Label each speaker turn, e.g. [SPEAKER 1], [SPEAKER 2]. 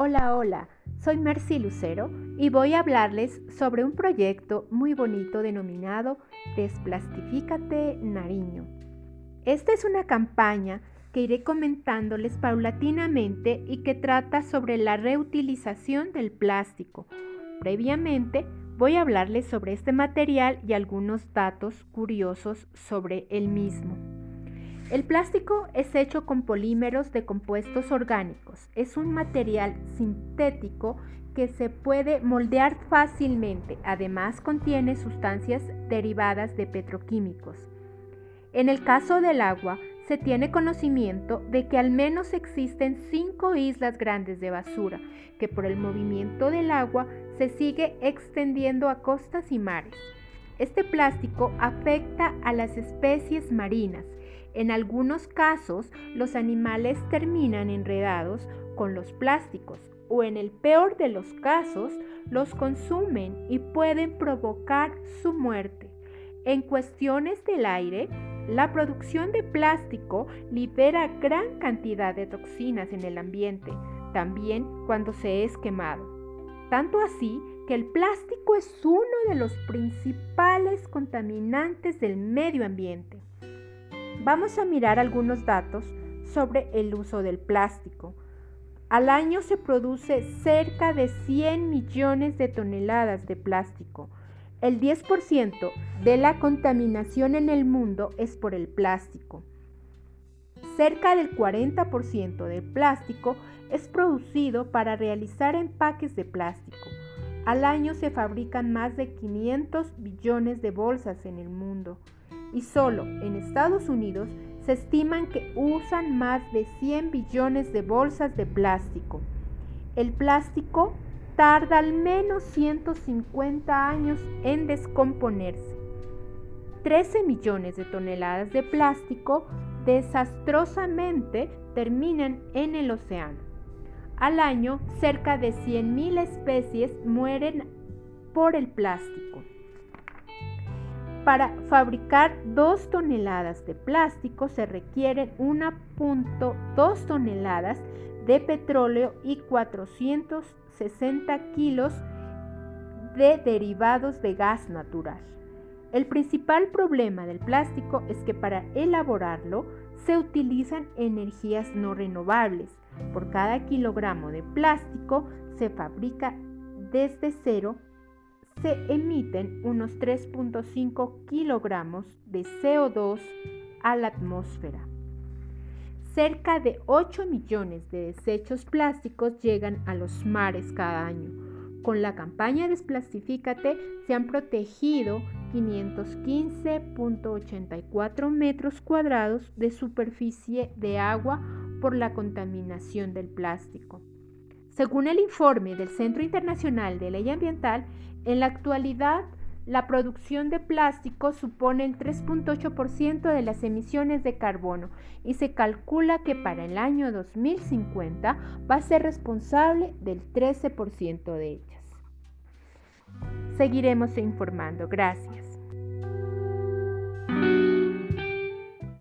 [SPEAKER 1] Hola, hola, soy Mercy Lucero y voy a hablarles sobre un proyecto muy bonito denominado Desplastifícate Nariño. Esta es una campaña que iré comentándoles paulatinamente y que trata sobre la reutilización del plástico. Previamente voy a hablarles sobre este material y algunos datos curiosos sobre el mismo. El plástico es hecho con polímeros de compuestos orgánicos. Es un material sintético que se puede moldear fácilmente. Además contiene sustancias derivadas de petroquímicos. En el caso del agua, se tiene conocimiento de que al menos existen cinco islas grandes de basura, que por el movimiento del agua se sigue extendiendo a costas y mares. Este plástico afecta a las especies marinas, en algunos casos, los animales terminan enredados con los plásticos o en el peor de los casos, los consumen y pueden provocar su muerte. En cuestiones del aire, la producción de plástico libera gran cantidad de toxinas en el ambiente, también cuando se es quemado. Tanto así que el plástico es uno de los principales contaminantes del medio ambiente. Vamos a mirar algunos datos sobre el uso del plástico. Al año se produce cerca de 100 millones de toneladas de plástico. El 10% de la contaminación en el mundo es por el plástico. Cerca del 40% del plástico es producido para realizar empaques de plástico. Al año se fabrican más de 500 billones de bolsas en el mundo y solo en Estados Unidos se estiman que usan más de 100 billones de bolsas de plástico. El plástico tarda al menos 150 años en descomponerse. 13 millones de toneladas de plástico desastrosamente terminan en el océano. Al año, cerca de 100.000 especies mueren por el plástico. Para fabricar 2 toneladas de plástico se requieren 1.2 toneladas de petróleo y 460 kilos de derivados de gas natural. El principal problema del plástico es que para elaborarlo se utilizan energías no renovables. Por cada kilogramo de plástico se fabrica desde cero se emiten unos 3.5 kilogramos de CO2 a la atmósfera. Cerca de 8 millones de desechos plásticos llegan a los mares cada año. Con la campaña Desplastifícate se han protegido 515.84 metros cuadrados de superficie de agua por la contaminación del plástico. Según el informe del Centro Internacional de Ley Ambiental, en la actualidad, la producción de plástico supone el 3.8% de las emisiones de carbono y se calcula que para el año 2050 va a ser responsable del 13% de ellas. Seguiremos informando. Gracias.